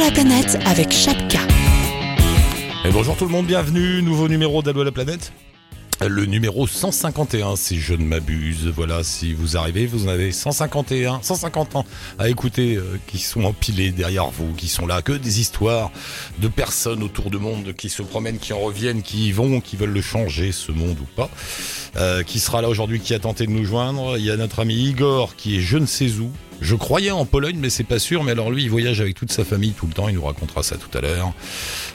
la planète avec Chapka. Et bonjour tout le monde, bienvenue, nouveau numéro d'Allo la planète. Le numéro 151, si je ne m'abuse. Voilà, si vous arrivez, vous en avez 151, 150 ans à écouter, euh, qui sont empilés derrière vous, qui sont là, que des histoires de personnes autour du monde qui se promènent, qui en reviennent, qui y vont, qui veulent le changer, ce monde ou pas. Euh, qui sera là aujourd'hui, qui a tenté de nous joindre. Il y a notre ami Igor, qui est je ne sais où, je croyais en Pologne, mais c'est pas sûr. Mais alors lui, il voyage avec toute sa famille tout le temps. Il nous racontera ça tout à l'heure.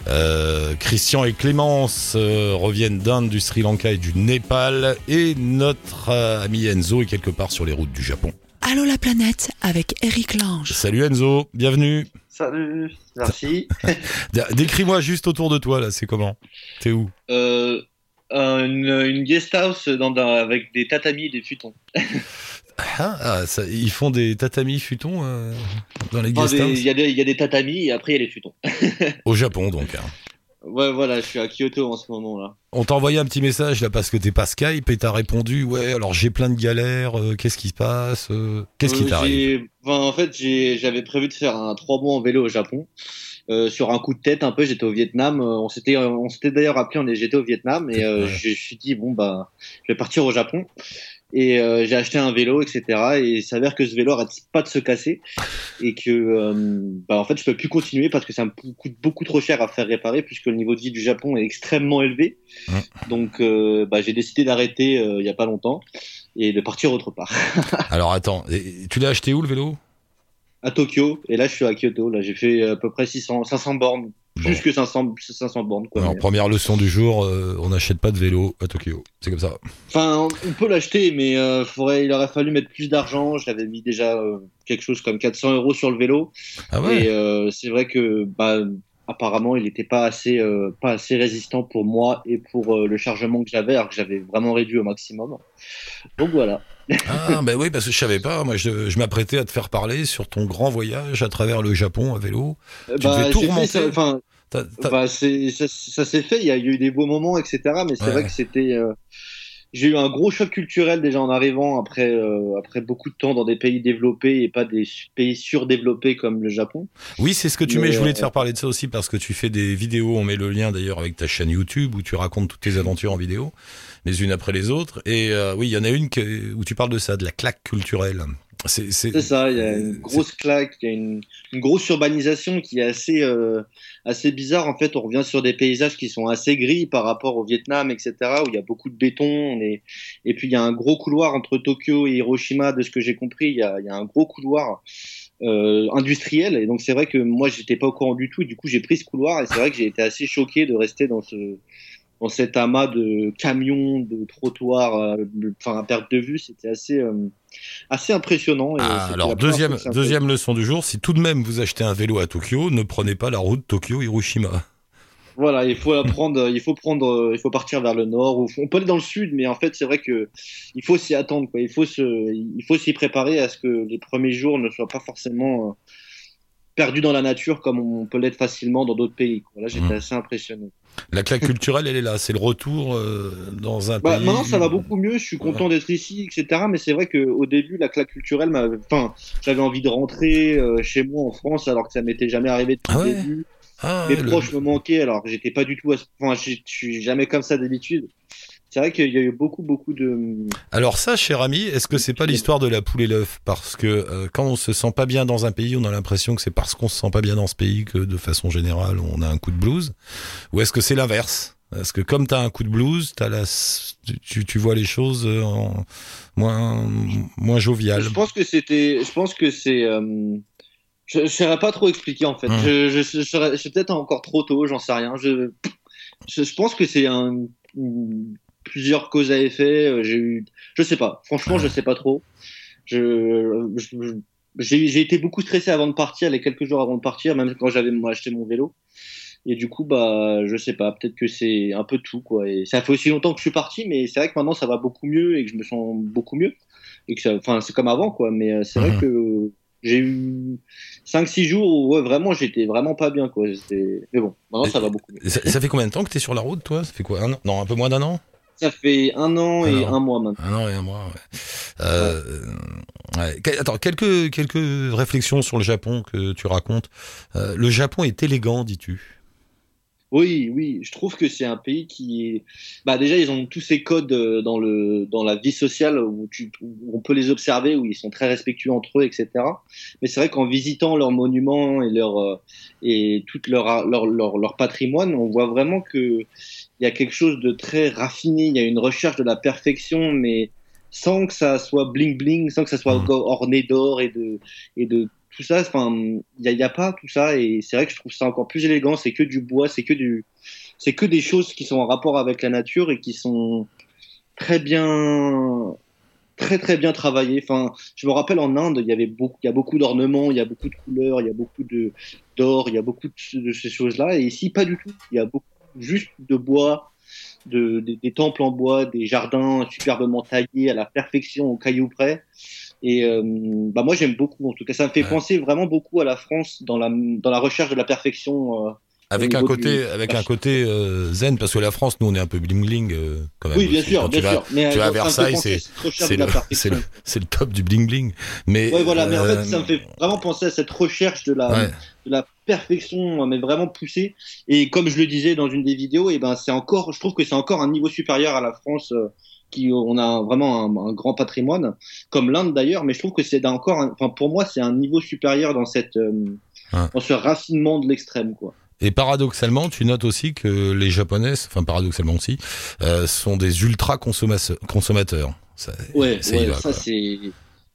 Euh, Christian et Clémence euh, reviennent d'Inde, du Sri Lanka et du Népal. Et notre euh, ami Enzo est quelque part sur les routes du Japon. Allô la planète avec Eric Lange. Salut Enzo, bienvenue. Salut, merci. Décris-moi juste autour de toi là, c'est comment? T'es où? Euh, une, une guest house dans, dans- avec des tatamis et des futons. Ah, ah, ça- ils font des tatamis futons euh, dans les guest Il y, a des- il y a des tatamis et après il y a les futons. Au Japon donc. hein. Ouais, voilà, je suis à Kyoto en ce moment là. On t'a envoyé un petit message là parce que t'es pas Skype et t'as répondu ouais alors j'ai plein de galères, euh, qu'est-ce qui se passe euh, Qu'est-ce qui t'arrive enfin, En fait, j'avais prévu de faire un trois mois en vélo au Japon. Euh, sur un coup de tête un peu, j'étais au Vietnam. On s'était, on s'était d'ailleurs appelé, on est, j'étais au Vietnam et euh, je me suis dit bon bah, je vais partir au Japon. Et euh, j'ai acheté un vélo, etc. Et il s'avère que ce vélo arrête pas de se casser et que euh, bah en fait je peux plus continuer parce que ça me coûte beaucoup trop cher à faire réparer puisque le niveau de vie du Japon est extrêmement élevé. Ouais. Donc euh, bah, j'ai décidé d'arrêter euh, il y a pas longtemps et de partir autre part. Alors attends, tu l'as acheté où le vélo? À Tokyo et là je suis à Kyoto là j'ai fait à peu près 600 500 bornes Bon. plus que 500 500 bornes quoi. Alors Mais- première leçon du jour, euh, on n'achète pas de vélo à Tokyo, c'est comme ça. enfin on peut l'acheter mais euh, faudrait il aurait fallu mettre plus d'argent. J'avais mis déjà euh, quelque chose comme 400 euros sur le vélo. Ah ouais. Et euh, c'est vrai que bah apparemment il n'était pas assez euh, pas assez résistant pour moi et pour euh, le chargement que j'avais alors que j'avais vraiment réduit au maximum. Donc voilà Ah bah oui parce que je savais pas, moi je, je m'apprêtais à te faire parler sur ton grand voyage à travers le Japon à vélo. Euh, Tu devais tout fait Bah, ça, ça s'est fait, il y a eu des beaux moments, etc. Mais c'est Ouais. vrai que c'était. euh, j'ai eu un gros choc culturel déjà en arrivant après, euh, après beaucoup de temps dans des pays développés et pas des pays surdéveloppés comme le Japon. Oui, c'est ce que tu Mais, mets. Je voulais te faire parler de ça aussi parce que tu fais des vidéos. On met le lien d'ailleurs avec ta chaîne YouTube où tu racontes toutes tes aventures en vidéo, les unes après les autres. Et euh, oui, il y en a une que- où tu parles de ça, de la claque culturelle. C'est ça, il y a une grosse claque, il y a une, une grosse urbanisation qui est assez, euh, assez bizarre. En fait, on revient sur des paysages qui sont assez gris par rapport au Vietnam, etc., où il y a beaucoup de béton. on est- Et puis, il y a un gros couloir entre Tokyo et Hiroshima, de ce que j'ai compris. Il y a, il y a un gros couloir euh, industriel. Et donc, c'est vrai que moi, j'étais pas au courant du tout. Et du coup, j'ai pris ce couloir et c'est vrai que j'ai été assez choqué de rester dans ce dans cet amas de camions, de trottoirs, euh, enfin à perte de vue, c'était assez euh, assez impressionnant. Et Ah, alors deuxième deuxième leçon du jour, si tout de même vous achetez un vélo à Tokyo, ne prenez pas la route Tokyo Hiroshima. Voilà, il faut apprendre, il faut prendre, il faut partir vers le nord ou on peut aller dans le sud, mais en fait c'est vrai que il faut s'y attendre, quoi. Il faut se, il faut s'y préparer à ce que les premiers jours ne soient pas forcément euh, perdus dans la nature comme on peut l'être facilement dans d'autres pays. Quoi. Là, j'étais Mhm. assez impressionné. La claque culturelle, elle est là. C'est le retour euh, dans un Bah, pays. maintenant, ça va beaucoup mieux. Je suis content d'être ici, etc. Mais c'est vrai qu'au début, la claque culturelle enfin, j'avais envie de rentrer euh, chez moi en France alors que ça m'était jamais arrivé depuis Ah ouais le début. Ah, Mes ouais, le- proches me manquaient alors que j'étais pas du tout, à enfin, je je suis jamais comme ça d'habitude. C'est vrai qu'il y a eu beaucoup, beaucoup de. Alors ça, cher ami, est-ce que c'est pas l'histoire de la poule et l'œuf? Parce que euh, quand on se sent pas bien dans un pays, on a l'impression que c'est parce qu'on se sent pas bien dans ce pays que de façon générale, on a un coup de blues. Ou est-ce que c'est l'inverse? Est-ce que comme t'as un coup de blues, t'as la, tu, tu vois les choses euh, en moins, moins joviales Je pense que c'était, je pense que c'est. euh, Je ne saurais pas trop expliquer en fait. Hum. Je, je, je peut-être encore trop tôt, j'en sais rien. Je, je, je pense que c'est un, une- plusieurs causes à effet. euh, J'ai eu, je sais pas. Franchement, je sais pas trop. Je, j'ai été beaucoup stressé avant de partir, les quelques jours avant de partir, même quand j'avais acheté mon vélo. Et du coup, bah, je sais pas. Peut-être que c'est un peu tout quoi. Et ça fait aussi longtemps que je suis parti, mais c'est vrai que maintenant ça va beaucoup mieux et que je me sens beaucoup mieux et que ça, enfin, c'est comme avant quoi. Mais euh, c'est vrai que j'ai eu 5-6 jours où ouais, vraiment j'étais vraiment pas bien quoi. Mais bon, maintenant ça va beaucoup mieux. ça, ça fait combien de temps que t'es sur la route, toi? Ça fait quoi un an? Non, un peu moins d'un an? Ça fait un an et un mois maintenant. Un an et un mois, ouais. Euh, ouais. Attends, quelques, quelques réflexions sur le Japon que tu racontes. Euh, le Japon est élégant, dis-tu? Oui, oui, je trouve que c'est un pays qui est. Bah déjà, ils ont tous ces codes euh, dans le dans la vie sociale où, tu, où on peut les observer, où ils sont très respectueux entre eux, etc. Mais c'est vrai qu'en visitant leurs monuments et leur et tout leur, leur leur leur patrimoine, on voit vraiment que il y a quelque chose de très raffiné. Il y a une recherche de la perfection, mais sans que ça soit bling bling, sans que ça soit Mhm. orné d'or et de et de tout ça, enfin, il y a, pas tout ça, et c'est vrai que je trouve ça encore plus élégant. C'est que du bois, c'est que du, c'est que des choses qui sont en rapport avec la nature et qui sont très bien, très très bien travaillées. Enfin, je me rappelle en Inde, il y avait beaucoup, il y a beaucoup d'ornements, il y a beaucoup de couleurs, il y a beaucoup de d'or, il y a beaucoup de, de ces choses-là, et ici pas du tout. Il y a beaucoup juste de bois. De, des, des temples en bois, des jardins superbement taillés à la perfection, au caillou près. Et euh, bah moi j'aime beaucoup. En tout cas, ça me fait Ouais. penser vraiment beaucoup à la France dans la dans la recherche de la perfection. Euh. Avec un côté, du- avec un côté euh, zen, parce que la France, nous, on est un peu bling bling euh, quand même. Oui, bien aussi. sûr, Quand bien tu vas- sûr. Mais tu vas euh, à fait Versailles, c'est- le, le, top du bling bling. Mais Ouais, voilà. Mais en euh, fait, ça me fait vraiment penser à cette recherche de la ouais. de la perfection, mais vraiment poussée. Et comme je le disais dans une des vidéos, et ben c'est encore, je trouve que c'est encore un niveau supérieur à la France. euh, qui on a vraiment un, un grand patrimoine, comme l'Inde d'ailleurs, mais je trouve que c'est encore, enfin pour moi c'est un niveau supérieur dans cette, euh, Ouais. dans ce raffinement de l'extrême quoi. Et paradoxalement, tu notes aussi que les Japonais, enfin paradoxalement aussi, euh, sont des ultra consommateurs. Ça, Ouais, ça y ouais, va, ça c'est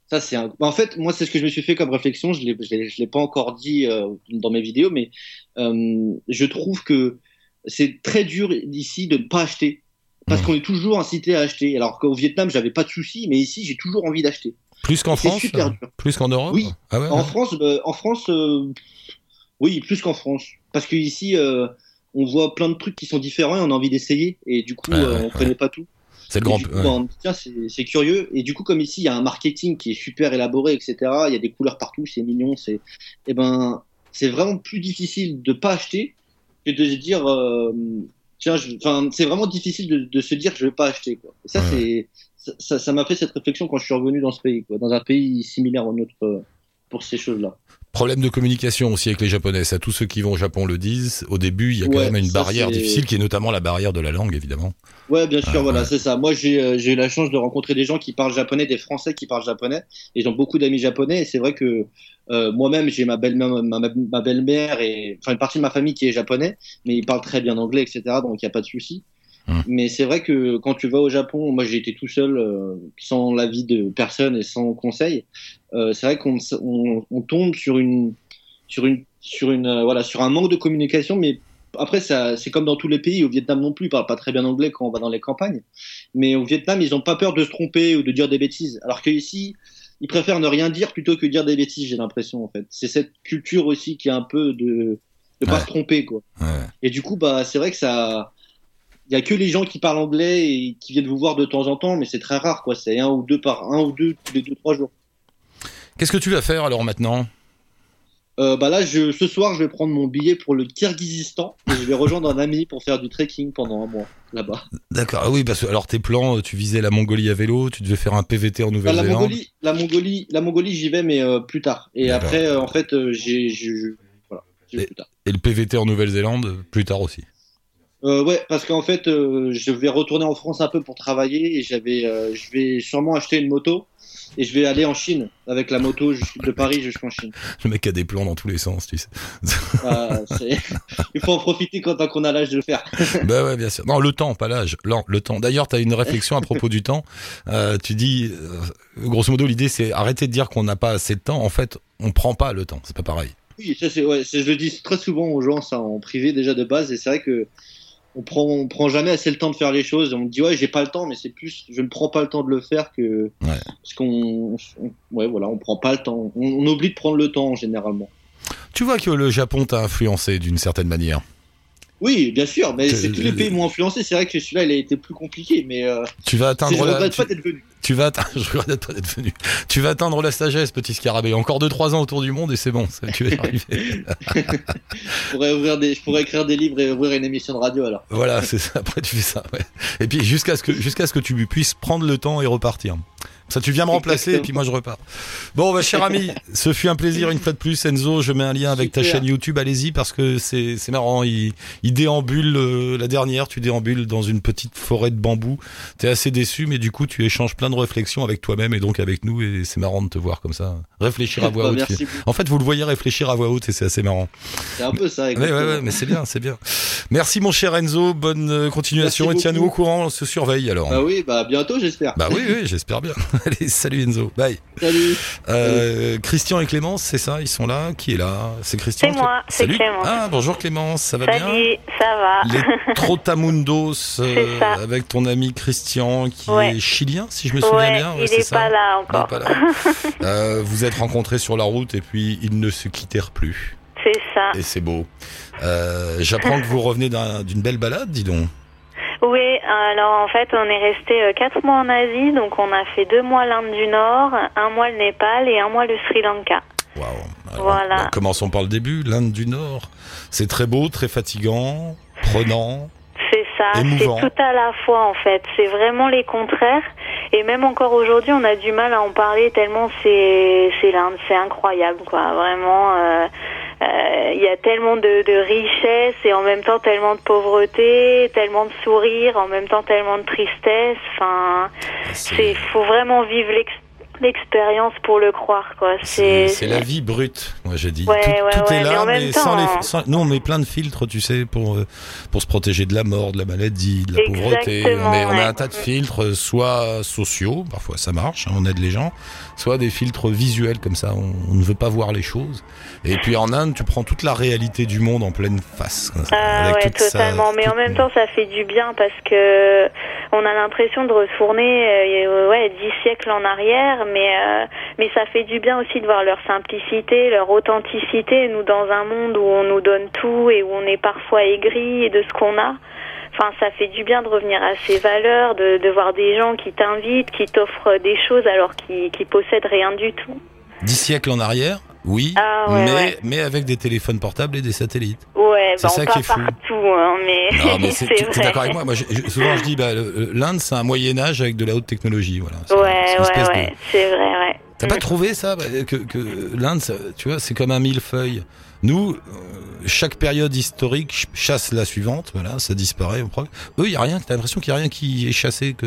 ça c'est un... en fait moi c'est ce que je me suis fait comme réflexion je je l'ai- pas encore dit euh, dans mes vidéos mais euh, je trouve que c'est très dur ici de ne pas acheter parce Mhm. qu'on est toujours incité à acheter alors qu'au Vietnam j'avais pas de soucis mais ici j'ai toujours envie d'acheter Plus qu'en c'est France, super dur. plus qu'en Europe. Oui. Ah ouais, en ouais. France euh, en France oui plus qu'en France parce que ici euh, on voit plein de trucs qui sont différents et on a envie d'essayer et du coup Ouais, euh, ouais, on connaît pas tout c'est le grand. coup, ouais. bah, tiens, c'est curieux. Et du coup, comme ici, il y a un marketing qui est super élaboré, etc. Il y a des couleurs partout, c'est mignon. C'est, eh ben, c'est vraiment plus difficile de pas acheter que de se dire, euh, tiens, je- enfin, c'est vraiment difficile de, de se dire, je vais pas acheter. Quoi. Et ça, Ouais. c'est, ça- ça, ça m'a fait cette réflexion quand je suis revenu dans ce pays, quoi, dans un pays similaire au nôtre euh, pour ces choses-là. Problème de communication aussi avec les Japonais. Ça, tous ceux qui vont au Japon le disent. Au début, il y a quand même une barrière difficile qui est notamment la barrière de la langue, évidemment. Ouais, bien sûr, Ah, voilà, ouais. c'est ça. Moi, j'ai euh, j'ai eu la chance de rencontrer des gens qui parlent japonais, des Français qui parlent japonais. Et Ils ont beaucoup d'amis japonais. Et c'est vrai que euh, moi-même, j'ai ma belle-mère, ma, ma belle-mère et enfin une partie de ma famille qui est japonais, mais ils parlent très bien anglais, etc. Donc il n'y a pas de souci. Hmm. Mais c'est vrai que quand tu vas au Japon, moi j'ai été tout seul, euh, sans l'avis de personne et sans conseil. Euh, c'est vrai qu'on on, on tombe sur une sur une sur une euh, voilà sur un manque de communication, mais après, ça, c'est comme dans tous les pays. Au Vietnam non plus, ils parlent pas très bien anglais quand on va dans les campagnes. Mais au Vietnam, ils ont pas peur de se tromper ou de dire des bêtises. Alors qu'ici, ils préfèrent ne rien dire plutôt que dire des bêtises, j'ai l'impression, en fait. C'est cette culture aussi qui est un peu de, de pas Ouais. se tromper, quoi. Ouais. Et du coup, bah, c'est vrai que ça, il y a que les gens qui parlent anglais et qui viennent vous voir de temps en temps, mais c'est très rare, quoi. C'est un ou deux par, un ou deux tous les deux, trois jours. Qu'est-ce que tu vas faire alors maintenant? Euh, bah là, je, ce soir, je vais prendre mon billet pour le Kirghizistan et je vais rejoindre un ami pour faire du trekking pendant un mois là-bas. D'accord. Ah oui, parce que alors tes plans, euh, tu visais la Mongolie à vélo, tu devais faire un PVT en Bah, la Nouvelle-Zélande. Mongolie, la Mongolie, la Mongolie, j'y vais, mais euh, plus tard. Et après, euh, en fait, j'ai, voilà, Et- plus tard. Et le PVT en Nouvelle-Zélande plus tard aussi. Euh, ouais, parce qu'en fait, euh, je vais retourner en France un peu pour travailler et j'avais, euh, je vais sûrement acheter une moto et je vais aller en Chine avec la moto de Paris jusqu'en Chine. Le mec a des plans dans tous les sens, tu sais. C'est- Il faut en profiter quand qu'on a l'âge de le faire. bah ouais, bien sûr. Non, le temps, pas l'âge. Non, le temps. D'ailleurs, tu as une réflexion à propos du temps. Euh, tu dis, grosso modo, l'idée c'est arrêter de dire qu'on n'a pas assez de temps. En fait, on prend pas le temps. C'est pas pareil. Oui, ça c'est, ouais, c'est- je le dis très souvent aux gens, ça en privé déjà de base, et c'est vrai que on prend, on prend jamais assez le temps de faire les choses. On me dit ouais, j'ai pas le temps, mais c'est plus, je ne prends pas le temps de le faire que Ouais. parce qu'on, on- ouais, voilà, on prend pas le temps. On, on oublie de prendre le temps généralement. Tu vois que le Japon t'a influencé d'une certaine manière. Oui, bien sûr, mais c'est tous les pays m'ont influencé. C'est vrai que celui-là, il a été plus compliqué, mais euh, Tu vas atteindre je la, regrette tu, pas d'être venu. tu vas atteindre, je regrette pas d'être venu. Tu vas atteindre la sagesse, petit scarabée. Encore 2-3 ans autour du monde et c'est bon, ça, tu vas y arriver. Je pourrais, ouvrir des, je pourrais écrire des livres et ouvrir une émission de radio alors. voilà, c'est ça. Après, tu fais ça, ouais. Et puis, jusqu'à ce que, jusqu'à ce que tu puisses prendre le temps et repartir. Ça, tu viens me remplacer et puis moi je repars. Bon, bah, cher ami, ce fut un plaisir une fois de plus. Enzo, je mets un lien avec ta chaîne YouTube. Allez-y parce que c'est, marrant. Il, il déambule, euh, la dernière, tu déambules dans une petite forêt de bambou. T'es assez déçu, mais du coup, tu échanges plein de réflexions avec toi-même et donc avec nous et c'est marrant de te voir comme ça. Réfléchir à voix Bah, haute. merci beaucoup. En fait, vous le voyez réfléchir à voix haute et c'est assez marrant. C'est un peu ça. Ouais, ouais, exactement. ouais, mais c'est bien, c'est bien. Merci mon cher Enzo, bonne continuation Merci et tiens-nous au courant, on se surveille alors. Bah oui, bah bientôt, j'espère. Bah oui, oui, j'espère bien. Allez, salut Enzo, bye. Salut. Euh, Christian et Clémence, c'est ça, ils sont là. Qui est là C'est Christian. C'est moi, c'est Salut. Clémence. Ah bonjour Clémence, ça va bien Salut, ça va. Les Trotamundos euh, avec ton ami Christian qui Ouais. est chilien, si je me souviens ouais, bien. il c'est est ça pas là Il est encore. pas là. Euh, vous êtes rencontrés sur la route et puis ils ne se quittèrent plus. C'est ça. Et c'est beau. Euh, J'apprends que vous revenez d'un- d'une belle balade, dis donc. Oui, alors en fait, on est resté euh, quatre mois en Asie, donc on a fait deux mois l'Inde du Nord, un mois le Népal et un mois le Sri Lanka. Waouh. Voilà. bah, commençons par le début. L'Inde du Nord, c'est très beau, très fatigant, prenant. C'est ça, c'est tout à la fois en fait. C'est vraiment les contraires. Et même encore aujourd'hui, on a du mal à en parler tellement c'est c'est l'Inde, c'est incroyable quoi. Vraiment, euh, euh, il y a tellement de, de richesse et en même temps tellement de pauvreté, tellement de sourires, en même temps tellement de tristesse. Enfin, c'est faut vraiment vivre l'ex- l'expérience pour le croire quoi. C'est la vie brute, moi j'ai dit. Ouais, tout ouais, tout ouais, est là, mais sans temps, les. hein. sans- nous, on met plein de filtres, tu sais, pour euh, pour se protéger de la mort, de la maladie, de la pauvreté. On, met, on a un tas de filtres, soit sociaux, parfois ça marche, hein, on aide les gens, soit des filtres visuels comme ça. On, on ne veut pas voir les choses. Et puis en Inde, tu prends toute la réalité du monde en pleine face. comme ça, Ah avec ouais, sa- totalement. Mais en même temps, ça fait du bien parce que on a l'impression de retourner, euh, ouais, dix siècles en arrière. Mais euh, mais ça fait du bien aussi de voir leur simplicité, leur authenticité. Nous, dans un monde où on nous donne tout et où on est parfois aigri de ce qu'on a. Enfin, ça fait du bien de revenir à ces valeurs, de, de voir des gens qui t'invitent, qui t'offrent des choses alors qu'ils qui possèdent rien du tout. Dix siècles en arrière, oui, Ah ouais, mais ouais. mais avec des téléphones portables et des satellites. Ouais, C'est bah, ça on qui est fou. partout, hein, mais, Non, mais c'est- tu es d'accord avec moi? Moi, je- je- souvent, je dis, bah, l'Inde, c'est un Moyen Âge avec de la haute technologie. Voilà. C'est- Ouais, ouais, espèce de- ouais, c'est vrai, ouais. T'as pas trouvé ça bah, que, que l'Inde, tu vois, c'est comme un millefeuille. Nous, euh, chaque période historique ch- chasse la suivante. Voilà, ça disparaît. Eux, il y a rien. T'as l'impression qu'il y a rien qui est chassé, que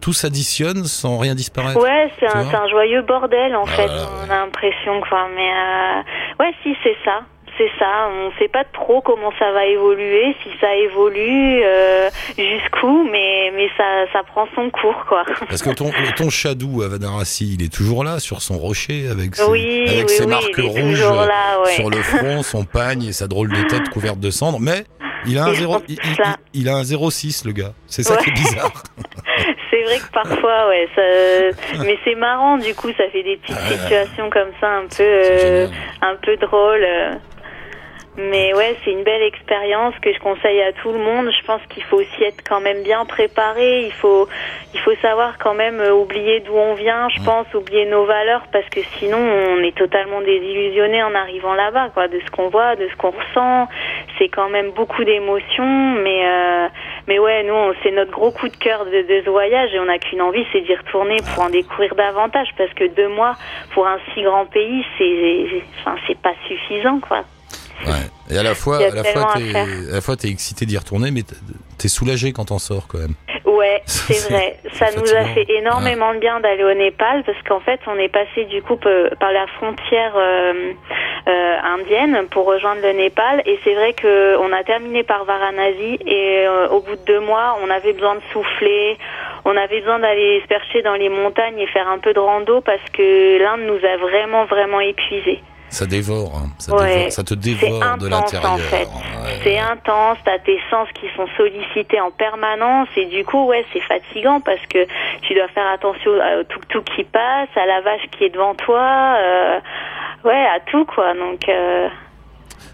tout s'additionne sans rien disparaître. Ouais, c'est un, joyeux bordel en Ah, fait. voilà, On a l'impression quoi, mais euh... ouais, si c'est ça, c'est ça. On sait pas trop comment ça va évoluer, si ça évolue euh, jusqu'où, mais mais ça ça prend son cours quoi. Parce que ton, ton Shadou à Vadarassi, il est toujours là sur son rocher avec ses, Oui, avec oui, ses oui, marques rouges toujours là, ouais. sur le front, son pagne et sa drôle de tête couverte de cendres. Mais il a un Et je zéro, pense il, a un 0,6 le gars. C'est ça Ouais. qui est bizarre. c'est vrai que parfois, ouais, ça... mais c'est marrant. Du coup, ça fait des petites Ah situations comme ça, un peu, euh, un peu drôles. Mais ouais, c'est une belle expérience que je conseille à tout le monde. Je pense qu'il faut aussi être quand même bien préparé. Il faut, il faut savoir quand même euh, oublier d'où on vient. Je pense oublier nos valeurs parce que sinon on est totalement désillusionné en arrivant là-bas, quoi, de ce qu'on voit, de ce qu'on ressent. C'est quand même beaucoup d'émotions, mais euh, mais ouais, nous c'est notre gros coup de cœur de, de ce voyage et on n'a qu'une envie, c'est d'y retourner pour en découvrir davantage parce que deux mois pour un si grand pays, c'est, enfin c'est pas suffisant, quoi. Ouais. Et à la fois, à la fois, à t'es, faire. à la fois, t'es excité d'y retourner, mais t'es- soulagé quand t'en sors quand même. Ouais, C'est- vrai. Ça nous a fait énormément de bien d'aller au Népal parce qu'en fait, on est passé du coup par la frontière euh, euh, indienne pour rejoindre le Népal et c'est vrai que on a terminé par Varanasi et euh, au bout de deux mois, on avait besoin de souffler, on avait besoin d'aller se percher dans les montagnes et faire un peu de rando parce que l'Inde nous a vraiment vraiment épuisés. Ça dévore, hein. ça, Ouais. dévore, ça te dévore de l'intérieur. en fait. Ouais. C'est intense, t'as tes sens qui sont sollicités en permanence et du coup ouais c'est fatigant parce que tu dois faire attention au tuk-tuk qui passe, à la vache qui est devant toi, euh, ouais à tout quoi donc euh,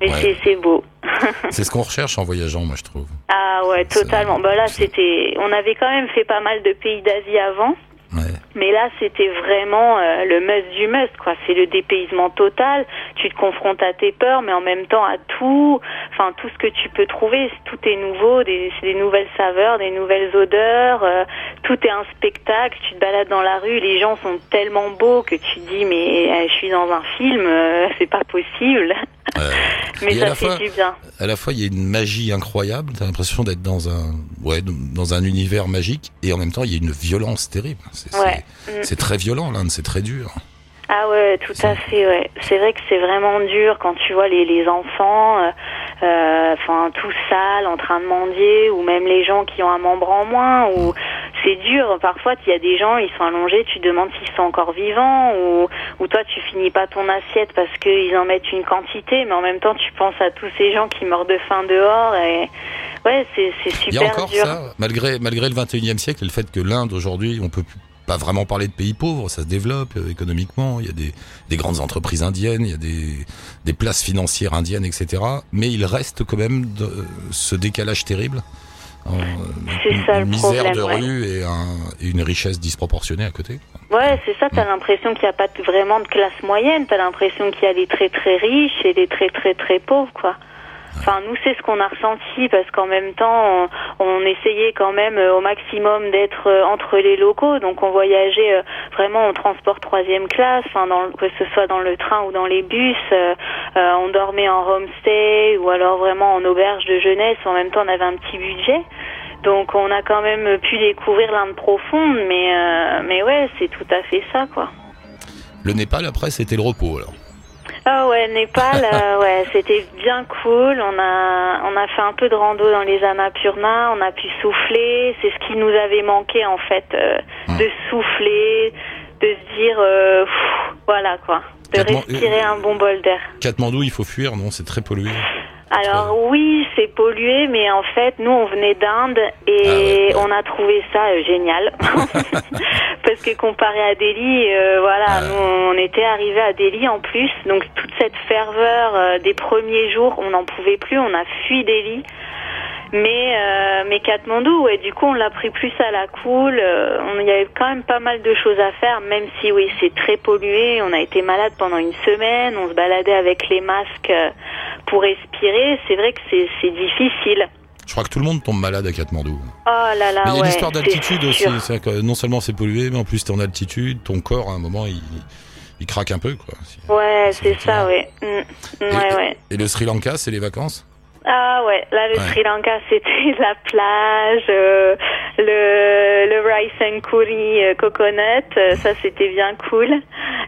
mais Ouais. c'est beau. C'est ce qu'on recherche en voyageant, moi, je trouve. Ah ouais, totalement. Bah là, c'était. On avait quand même fait pas mal de pays d'Asie avant. Mais là, c'était vraiment euh, le must du must, quoi. C'est le dépaysement total. Tu te confrontes à tes peurs, mais en même temps à tout. Enfin, tout ce que tu peux trouver, tout est nouveau. Des, c'est des nouvelles saveurs, des nouvelles odeurs. euh, tout est un spectacle. Tu te balades dans la rue, les gens sont tellement beaux que tu te dis, mais euh, je suis dans un film, c'est pas possible. Euh, mais ça la fait fois- du bien. à la fois, il y a une magie incroyable. T'as l'impression d'être dans un, ouais, dans un univers magique, et en même temps, il y a une violence terrible. C'est Ouais. Mm. très violent, l'Inde, c'est très dur. Ah ouais, tout à fait, ouais. C'est vrai que c'est vraiment dur quand tu vois les, les enfants, euh, euh, enfin tout sale, en train de mendier, ou même les gens qui ont un membre en moins, ou c'est dur. Parfois, il y a des gens, ils sont allongés, tu te demandes s'ils sont encore vivants, ou, ou toi, tu finis pas ton assiette parce qu'ils en mettent une quantité, mais en même temps, tu penses à tous ces gens qui meurent de faim dehors, et ouais, c'est c'est Il y a super encore dur. ça, malgré, malgré le 21e siècle et le fait que l'Inde, aujourd'hui, on peut pas vraiment parler de pays pauvres, ça se développe euh, économiquement, il y a des, des grandes entreprises indiennes, il y a des, des places financières indiennes, etc. Mais il reste quand même de, ce décalage terrible. En, euh, C'est ça, misère problème, de ouais. rue et, un- et une richesse disproportionnée à côté. Ouais, c'est ça, t'as l'impression qu'il n'y a pas vraiment de classe moyenne, t'as l'impression qu'il y a les très très riches et les très très très pauvres, quoi. Enfin, nous, c'est ce qu'on a ressenti parce qu'en même temps, on, essayait quand même euh, au maximum d'être euh, entre les locaux. Donc, on voyageait euh, vraiment en transport troisième classe, le- que ce soit dans le train ou dans les bus. on dormait en homestay ou alors vraiment en auberge de jeunesse. En même temps, on avait un petit budget. Donc, on a quand même pu découvrir l'Inde profonde. Mais, mais ouais, c'est tout à fait ça, quoi. Le Népal, après, c'était le repos, alors. Ah ouais, Népal, euh, ouais, c'était bien cool. On a, on a fait un peu de rando dans les Annapurna, on a pu souffler. C'est ce qui nous avait manqué en fait, euh, de souffler, de se dire, euh, pff, voilà quoi, de Katman- respirer un bon bol d'air. Katmandou, il faut fuir, non? C'est très pollué. Alors oui, c'est pollué, mais en fait, nous, on venait d'Inde et Ah ouais, ouais. on a trouvé ça euh, génial. Parce que comparé à Delhi, euh, voilà, Ah. nous, on était arrivé à Delhi en plus, donc toute cette ferveur euh, des premiers jours, on n'en pouvait plus, on a fui Delhi. Mais euh, mais Katmandou, ouais, du coup, on l'a pris plus à la cool. euh, on il y avait quand même pas mal de choses à faire, même si oui, c'est très pollué. On a été malade pendant une semaine. On se baladait avec les masques euh, pour respirer. C'est vrai que c'est c'est difficile. Je crois que tout le monde tombe malade à Katmandou. Oh là là, mais il y a ouais, l'histoire d'altitude aussi. C'est-à-dire que non seulement c'est pollué, mais en plus t'es en altitude, ton corps à un moment il, il craque un peu. quoi. Ouais, C'est ça, ouais. Mm. Ouais, Et- ouais. Et le Sri Lanka, c'est les vacances? Ah ouais, là le Ouais. Sri Lanka c'était la plage, euh, le, le rice and curry euh, coconut, euh, ça c'était bien cool.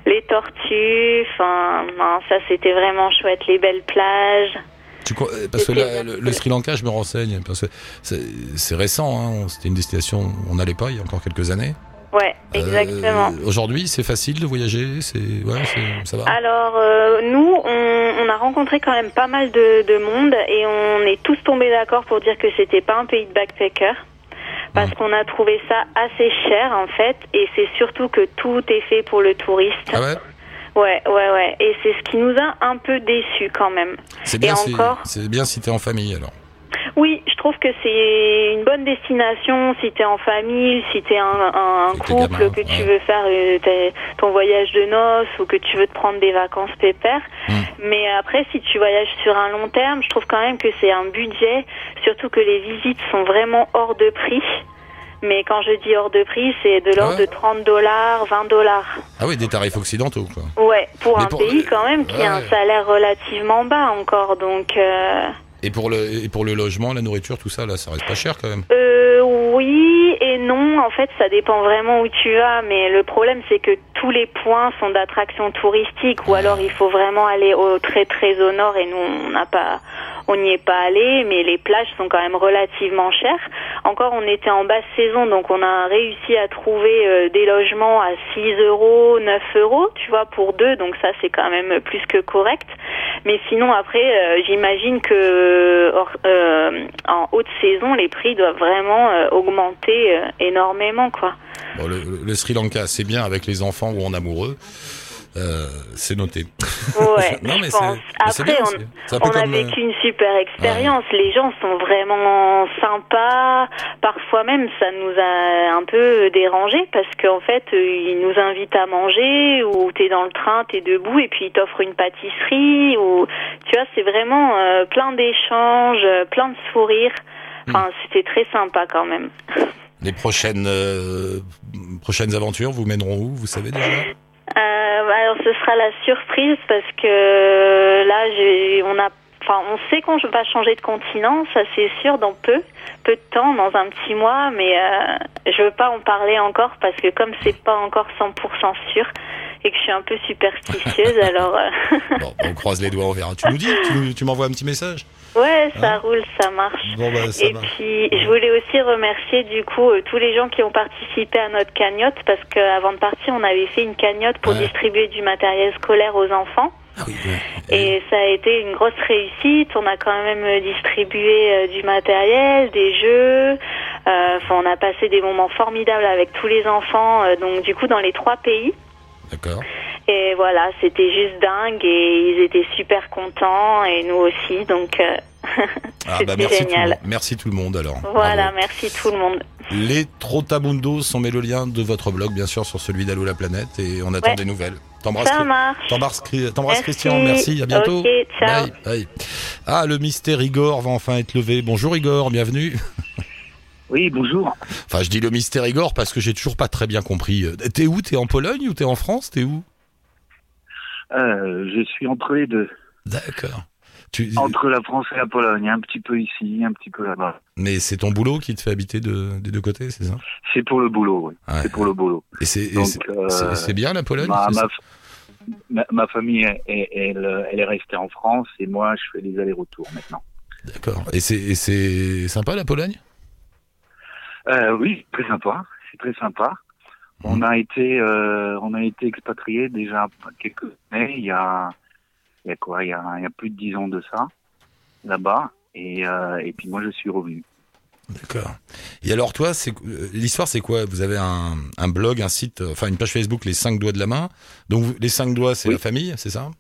Les tortues, enfin ça c'était vraiment chouette, les belles plages. Tu euh, Parce que là, le, Sri Lanka, je me renseigne, parce que c'est récent, hein, c'était une destination où on n'allait pas il y a encore quelques années. Ouais, Euh, exactement. Aujourd'hui, c'est facile de voyager, c'est ouais, ça va. Alors euh, nous, on, on a rencontré quand même pas mal de, de monde et on est tous tombés d'accord pour dire que c'était pas un pays de backpackers parce qu'on a trouvé ça assez cher en fait et c'est surtout que tout est fait pour le touriste. Ah ouais, Ouais, ouais, ouais. Et c'est ce qui nous a un peu déçus quand même. c'est bien, Et si- encore bien si t'es en famille alors. Oui, je trouve que c'est une bonne destination si t'es en famille, si t'es un, un, un couple, que tu veux faire euh, ton voyage de noces ou que tu veux te prendre des vacances pépères. Mm. Mais après, si tu voyages sur un long terme, je trouve quand même que c'est un budget, surtout que les visites sont vraiment hors de prix. Mais quand je dis hors de prix, c'est de l'ordre Ah ouais de 30 dollars, 20 dollars. Ah oui, des tarifs occidentaux quoi. Ouais, pour Mais un pour- pays quand même qui a un salaire relativement bas encore. Donc, euh, Et pour le et pour le logement, la nourriture, tout ça là, ça reste pas cher quand même. euh, oui et non. En fait, ça dépend vraiment où tu vas. Mais le problème, c'est que tous les points sont d'attraction touristique, ou alors il faut vraiment aller au très très au nord. Et nous, on n'a pas, on n'y est pas allé. Mais les plages sont quand même relativement chères. Encore, on était en basse saison, donc on a réussi à trouver euh, des logements à 6 euros, 9 euros, tu vois, pour deux. Donc ça, c'est quand même plus que correct. Mais sinon, après, euh, j'imagine que euh, en haute saison, les prix doivent vraiment euh, augmenter euh, énormément, quoi. Bon, le, le Sri Lanka, c'est bien avec les enfants ou en amoureux. Euh, c'est noté. Ouais, non, mais je pense. Après, bien, on, a euh, vécu une super expérience. Les gens sont vraiment sympas. Parfois même, ça nous a un peu dérangé parce qu'en fait, euh, ils nous invitent à manger ou t'es dans le train, t'es debout et puis ils t'offrent une pâtisserie ou tu vois, c'est vraiment euh, plein d'échanges, euh, plein de sourires. Enfin, Hmm. c'était très sympa quand même. les prochaines euh, prochaines aventures vous mèneront où Vous savez déjà? Euh, alors ce sera la surprise parce que là j'ai on a enfin on sait qu'on va changer de continent, ça c'est sûr dans peu peu de temps, dans un petit mois, mais euh, je veux pas en parler encore parce que comme c'est pas encore 100% sûr et que je suis un peu superstitieuse alors euh, Bon, on croise les doigts, on verra. Tu nous dis tu m'envoies un petit message ouais, ça Hein roule, ça marche. Bon bah ça Et puis, je voulais aussi remercier du coup euh, tous les gens qui ont participé à notre cagnotte parce qu'avant de partir, on avait fait une cagnotte pour Ouais. distribuer du matériel scolaire aux enfants. Ah oui, ouais. Et ça a été une grosse réussite. On a quand même euh, distribué euh, du matériel, des jeux. Euh, Enfin, on a passé des moments formidables avec tous les enfants. donc, du coup, dans les trois pays. D'accord. Et voilà, c'était juste dingue et ils étaient super contents et nous aussi. Donc, euh, Ah c'était bah merci tout, le génial. monde. merci tout le monde alors. Voilà, Bravo. merci tout le monde. Les Trotamundos, on met le lien de votre blog bien sûr sur celui d'Allo la planète et on attend Ouais. des nouvelles. T'embrasses Merci. Christian, merci, à bientôt. Ok, ciao. Bye, bye. Ah, le mystère Igor va enfin être levé. Bonjour Igor, bienvenue. Oui, bonjour. Enfin, je dis le mystère Igor parce que j'ai toujours pas très bien compris. Euh, T'es où? T'es en Pologne ou t'es en France? T'es où? Euh, je suis entre les deux, D'accord. Tu... entre la France et la Pologne, un petit peu ici, un petit peu là-bas. Mais c'est ton boulot qui te fait habiter de- des deux côtés, c'est ça? C'est pour le boulot, oui. Ouais. C'est pour le boulot. Et c'est euh, c'est- bien la Pologne ma, ma, ma- ma famille, elle, elle est restée en France et moi, je fais des allers-retours maintenant. D'accord. Et c'est et c'est sympa la Pologne? Euh, oui, très sympa. C'est très sympa. On a été, euh, on a été expatriés déjà quelques années. Il y a, il y a quoi? Il y a, il y a plus de dix ans de ça, là-bas. Et, euh, et puis moi, je suis revenu. D'accord. Et alors toi, c'est euh, l'histoire, c'est quoi? Vous avez un, un blog, un site, enfin une page Facebook, les cinq doigts de la main. Donc les cinq doigts, c'est Oui. la famille, c'est ça?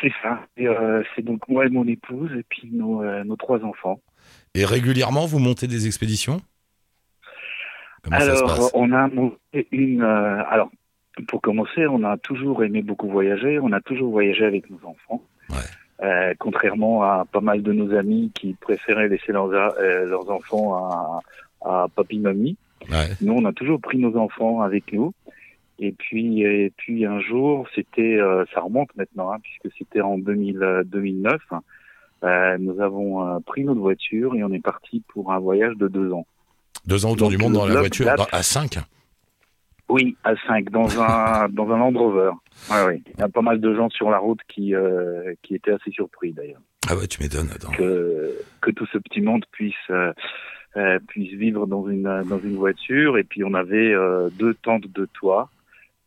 C'est ça. Euh, c'est donc moi et mon épouse et puis nos, nos trois enfants. Et régulièrement, vous montez des expéditions? Comment ça se alors, passe on a monté une. euh, alors, pour commencer, on a toujours aimé beaucoup voyager. On a toujours voyagé avec nos enfants. Ouais. Euh, contrairement à pas mal de nos amis qui préféraient laisser leurs, euh, leurs enfants à, à papy mamie. Ouais. Nous, on a toujours pris nos enfants avec nous. Et puis, et puis un jour, c'était, euh, ça remonte maintenant, hein, puisque c'était en 2000, euh, 2009. euh, nous avons euh, pris notre voiture et on est parti pour un voyage de deux ans. Deux ans autour Donc, du monde dans la voiture, dans- à cinq. Oui, à 5, dans un, dans un Land Rover. Ouais, oui. Il y a pas mal de gens sur la route qui, euh, qui étaient assez surpris d'ailleurs. Ah ouais, tu m'étonnes. Attends. Que, que tout ce petit monde puisse, euh, euh, puisse vivre dans une, dans une voiture. Et puis on avait euh, deux tentes de toit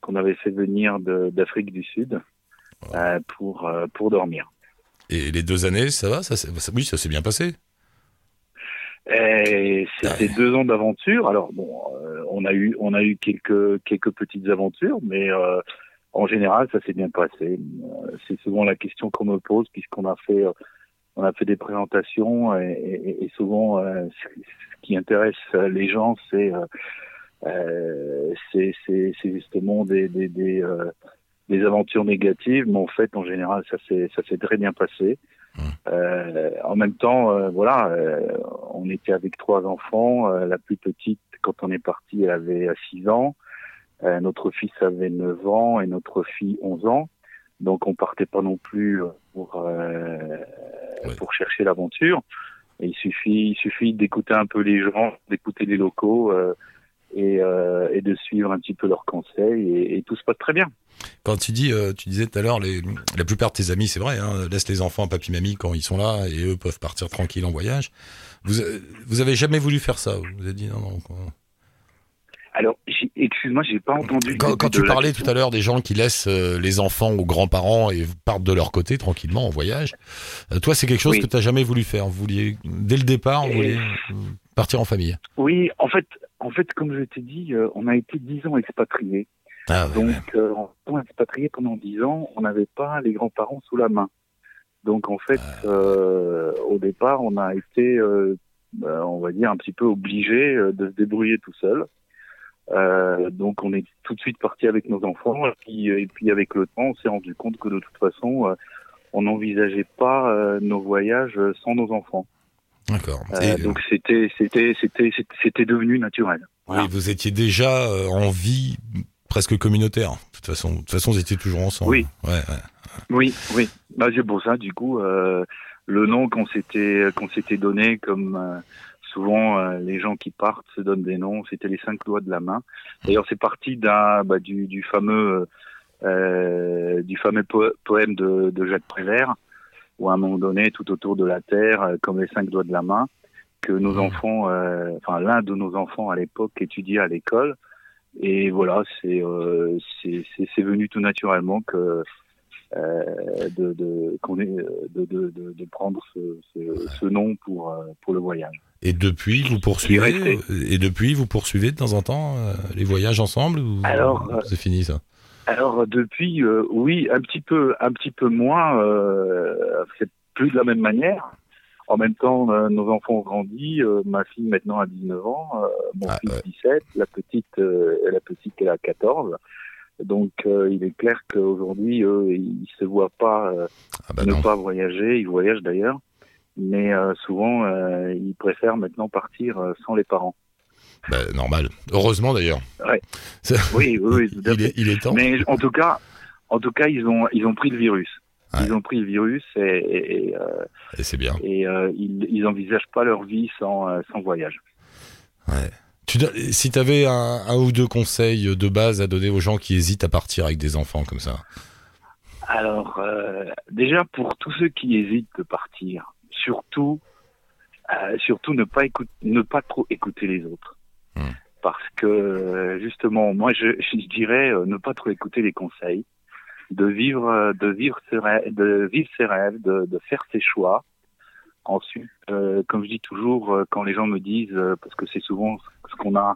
qu'on avait fait venir d'Afrique du Sud pour, pour dormir. Et les deux années, ça va? Ça- Oui, ça s'est bien passé. C'était deux ans d'aventure. Alors bon, euh, on a eu on a eu quelques quelques petites aventures, mais euh, en général ça s'est bien passé. Euh, c'est souvent la question qu'on me pose puisqu'on a fait euh, on a fait des présentations et, et- et souvent euh, ce qui intéresse les gens c'est c'est c'est justement des des des, euh, des aventures négatives, mais en fait en général ça s'est ça s'est très bien passé. Euh, en même temps, euh, voilà, euh, on était avec trois enfants. Euh, la plus petite, quand on est parti, elle avait 6 ans. Euh, notre fils avait 9 ans et notre fille 11 ans. Donc on partait pas non plus pour euh, Ouais. pour chercher l'aventure. Il suffit il suffit d'écouter un peu les gens, d'écouter les locaux euh, et, euh, et de suivre un petit peu leurs conseils et, et tout se passe très bien. Quand tu dis, euh, tu disais tout à l'heure, la plupart de tes amis, c'est vrai, hein, laissent les enfants à papy mamie quand ils sont là et eux peuvent partir tranquilles en voyage. Vous, euh, vous avez jamais voulu faire ça Vous vous avez dit non, non. quoi. Alors, excuse-moi, j'ai pas entendu. Quand, tu la parlais tout à l'heure des gens qui laissent euh, les enfants aux grands-parents et partent de leur côté tranquillement en voyage, euh, toi c'est quelque chose Oui. que tu n'as jamais voulu faire. Vous vouliez, dès le départ, vous vouliez partir en famille. Oui, en fait, en fait, comme je t'ai dit, euh, on a été dix ans expatriés. Ah, ouais, Donc, ouais. euh, en étant expatrié pendant 10 ans, on n'avait pas les grands-parents sous la main. Donc, en fait, euh, au départ, on a été, euh, euh, on va dire, un petit peu obligé euh, de se débrouiller tout seul. Euh, donc, on est tout de suite parti avec nos enfants. Et puis, et puis avec le temps, on s'est rendu compte que de toute façon, euh, on n'envisageait pas euh, nos voyages sans nos enfants. D'accord. Euh, Et, donc, c'était, c'était, c'était, c'était- devenu naturel. oui, vous étiez déjà euh, en vie presque communautaire. De toute façon, de toute façon, vous étiez toujours ensemble. Oui. Ouais, ouais. Oui, oui. Bah, c'est pour ça, du coup, euh, le nom qu'on s'était qu'on s'était donné, comme euh, souvent euh, les gens qui partent se donnent des noms, c'était les cinq doigts de la main. D'ailleurs, c'est parti d'un bah, du, du fameux euh, du fameux po- poème de, de Jacques Prévert, où à un moment donné, tout autour de la terre, euh, comme les cinq doigts de la main, que nos Mhm. enfants, euh, enfin l'un de nos enfants à l'époque étudiait à l'école. Et voilà, c'est euh, c'est venu tout naturellement que euh, de, de, qu'on est, de, de, prendre ce, ce, ce nom pour, pour le voyage. Et depuis, vous poursuivez. Et depuis, vous poursuivez de temps en temps les voyages ensemble ou Alors, c'est fini ça? Alors depuis, euh, oui, un petit peu, un petit peu moins. Euh, c'est plus de la même manière. En même temps, euh, nos enfants ont grandi. euh, ma fille maintenant a 19 ans, euh, mon Ah, fils ouais. 17, la petite, euh, la petite elle a 14. Donc euh, il est clair qu'aujourd'hui, eux, ils se voient pas euh, Ah bah ne non. pas voyager. Ils voyagent d'ailleurs, mais euh, souvent euh, ils préfèrent maintenant partir euh, sans les parents. Bah, normal. Heureusement d'ailleurs. Oui, oui, oui, tout à Il est, il est temps. Mais en tout cas, en tout cas, ils ont ils ont pris le virus. Ouais. Ils ont pris le virus et, et, et, euh, Et c'est bien. et, euh, ils ils envisagent pas leur vie sans euh, sans voyage. Ouais. Tu, don- si tu avais un, un ou deux conseils de base à donner aux gens qui hésitent à partir avec des enfants comme ça? Alors euh, déjà pour tous ceux qui hésitent de partir, surtout surtout ne pas ne pas trop écouter les autres. Parce que justement, moi je, dirais euh, ne pas trop écouter les conseils, de vivre euh, de vivre ses rêves, de vivre ses rêves, de, faire ses choix. Ensuite, euh, comme je dis toujours, quand les gens me disent, parce que c'est souvent ce qu'on a,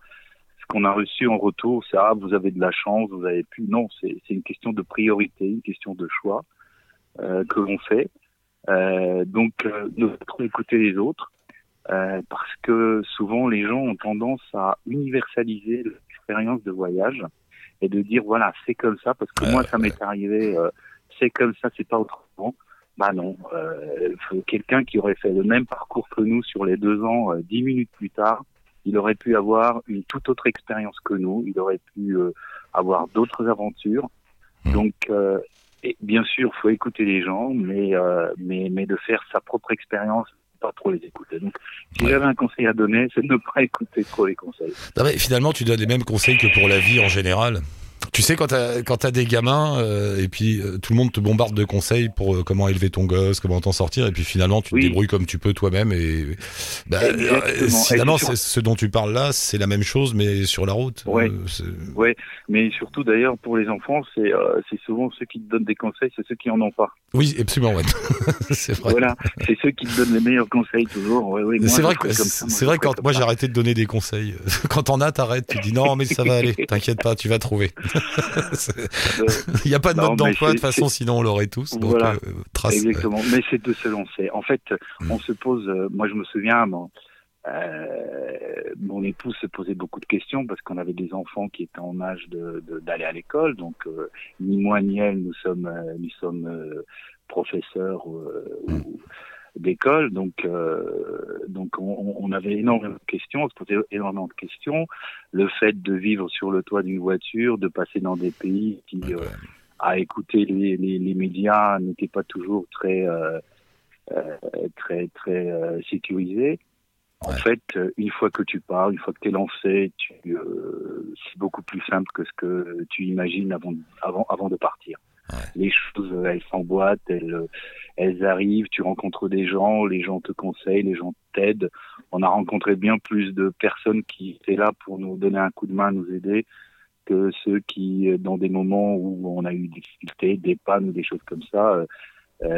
ce qu'on a reçu en retour, c'est ah vous avez de la chance, vous avez pu. Non, c'est une question de priorité, une question de choix que l'on fait. Donc, ne pas trop écouter les autres, euh, parce que souvent les gens ont tendance à universaliser l'expérience de voyage et de dire voilà c'est comme ça parce que Ouais, moi ça m'est arrivé, euh, c'est comme ça, c'est pas autrement. Bah non, euh, quelqu'un qui aurait fait le même parcours que nous sur les deux ans, euh, dix minutes plus tard, il aurait pu avoir une toute autre expérience que nous, il aurait pu euh, avoir d'autres aventures. Hmm. Donc, euh, et bien sûr, faut écouter les gens, mais, euh, mais, mais de faire sa propre expérience, pas trop les écouter. Donc, si Ouais. j'avais un conseil à donner, c'est de ne pas écouter trop les conseils. Non, mais finalement, tu donnes les mêmes conseils que pour la vie en général. Tu sais, quand t'as quand t'as des gamins euh, et puis euh, tout le monde te bombarde de conseils pour euh, comment élever ton gosse, comment t'en sortir, et puis finalement tu Oui. te débrouilles comme tu peux toi-même. Et bah, euh, finalement, sur- ce dont tu parles là, c'est la même chose, mais sur la route. Ouais. Euh, c'est- Mais surtout, d'ailleurs, pour les enfants, c'est euh, c'est souvent ceux qui te donnent des conseils, c'est ceux qui en ont pas. oui, absolument, ouais. c'est vrai. Voilà, c'est ceux qui te donnent les meilleurs conseils toujours. Ouais, oui, moi, C'est vrai que ça, c'est vrai quand moi j'ai arrêté de donner des conseils. Quand t'en as, t'arrêtes. Tu dis non, mais ça va aller. T'inquiète pas, tu vas trouver. Il n'y a pas de Non, mode d'emploi de toute façon, sinon on l'aurait tous. Donc Voilà. euh, trace. Exactement, mais c'est de se lancer. En fait, Mm. on se pose. euh, moi, je me souviens, mon, euh, mon épouse se posait beaucoup de questions parce qu'on avait des enfants qui étaient en âge de de- d'aller à l'école. Donc, euh, ni moi ni elle, nous sommes, euh, nous sommes euh, professeurs euh, ou d'école. Donc, euh, donc on, on avait énormément de questions, on se posait énormément de questions. Le fait de vivre sur le toit d'une voiture, de passer dans des pays qui Ouais, euh, ouais. à écouter les, les, les médias n'était pas toujours très euh, euh, très très euh, sécurisé. En Ouais. fait, une fois que tu pars, une fois que tu es lancé, euh, c'est beaucoup plus simple que ce que tu imagines avant avant avant de partir. Les choses, euh, elles s'emboîtent, elles euh, elles arrivent, tu rencontres des gens, les gens te conseillent, les gens t'aident. On a rencontré bien plus de personnes qui étaient là pour nous donner un coup de main, nous aider, que ceux qui, euh, dans des moments où on a eu des difficultés, des pannes ou des choses comme ça,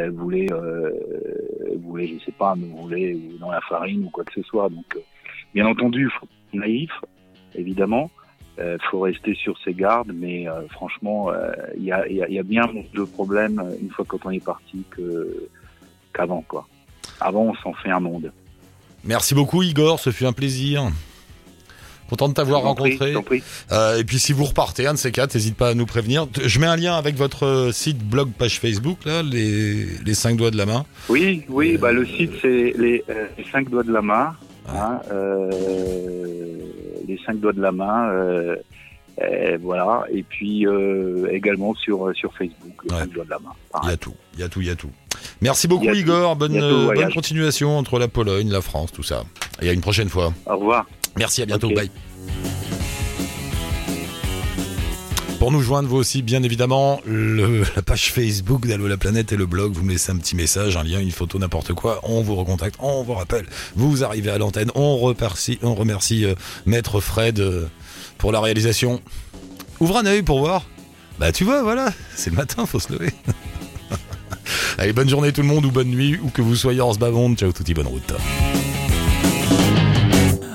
voulaient, euh, voulaient, je sais pas, nous voulaient dans la farine ou quoi que ce soit. Donc, bien entendu, il faut être naïf, évidemment, euh, faut rester sur ses gardes, mais euh, franchement, euh, il y, a, y, a, y, a, bien de problèmes une fois quand on est parti que qu'avant quoi. Avant, on s'en fait un monde. Merci beaucoup Igor, ce fut un plaisir. Content de t'avoir rencontré. Euh, et puis si vous repartez, un de ces quatre, n'hésite pas à nous prévenir. Je mets un lien avec votre site, blog, page Facebook, là, les, les cinq doigts de la main. Oui, oui, euh... bah, le site c'est les, euh, les, cinq doigts de la main. Hein, euh, les cinq doigts de la main. Et voilà. Et puis également sur, sur Facebook, les ouais. cinq doigts de la main. Il y a tout, il y a tout, il y a tout. Merci beaucoup Igor, bonne, tout, bonne continuation entre la Pologne, la France, tout ça. Et à une prochaine fois. Au revoir. Merci, à bientôt, okay. bye. Pour nous joindre, vous aussi, bien évidemment, la page Facebook d'Allo la planète et le blog. Vous me laissez un petit message, un lien, une photo, n'importe quoi. On vous recontacte, on vous rappelle. Vous arrivez à l'antenne. On remercie, on remercie euh, Maître Fred euh, pour la réalisation. Ouvre un œil pour voir. Bah, tu vois, voilà, c'est le matin, faut se lever. Allez, bonne journée tout le monde ou bonne nuit, ou que vous soyez en ce bavonde. Ciao, touti, bonne route.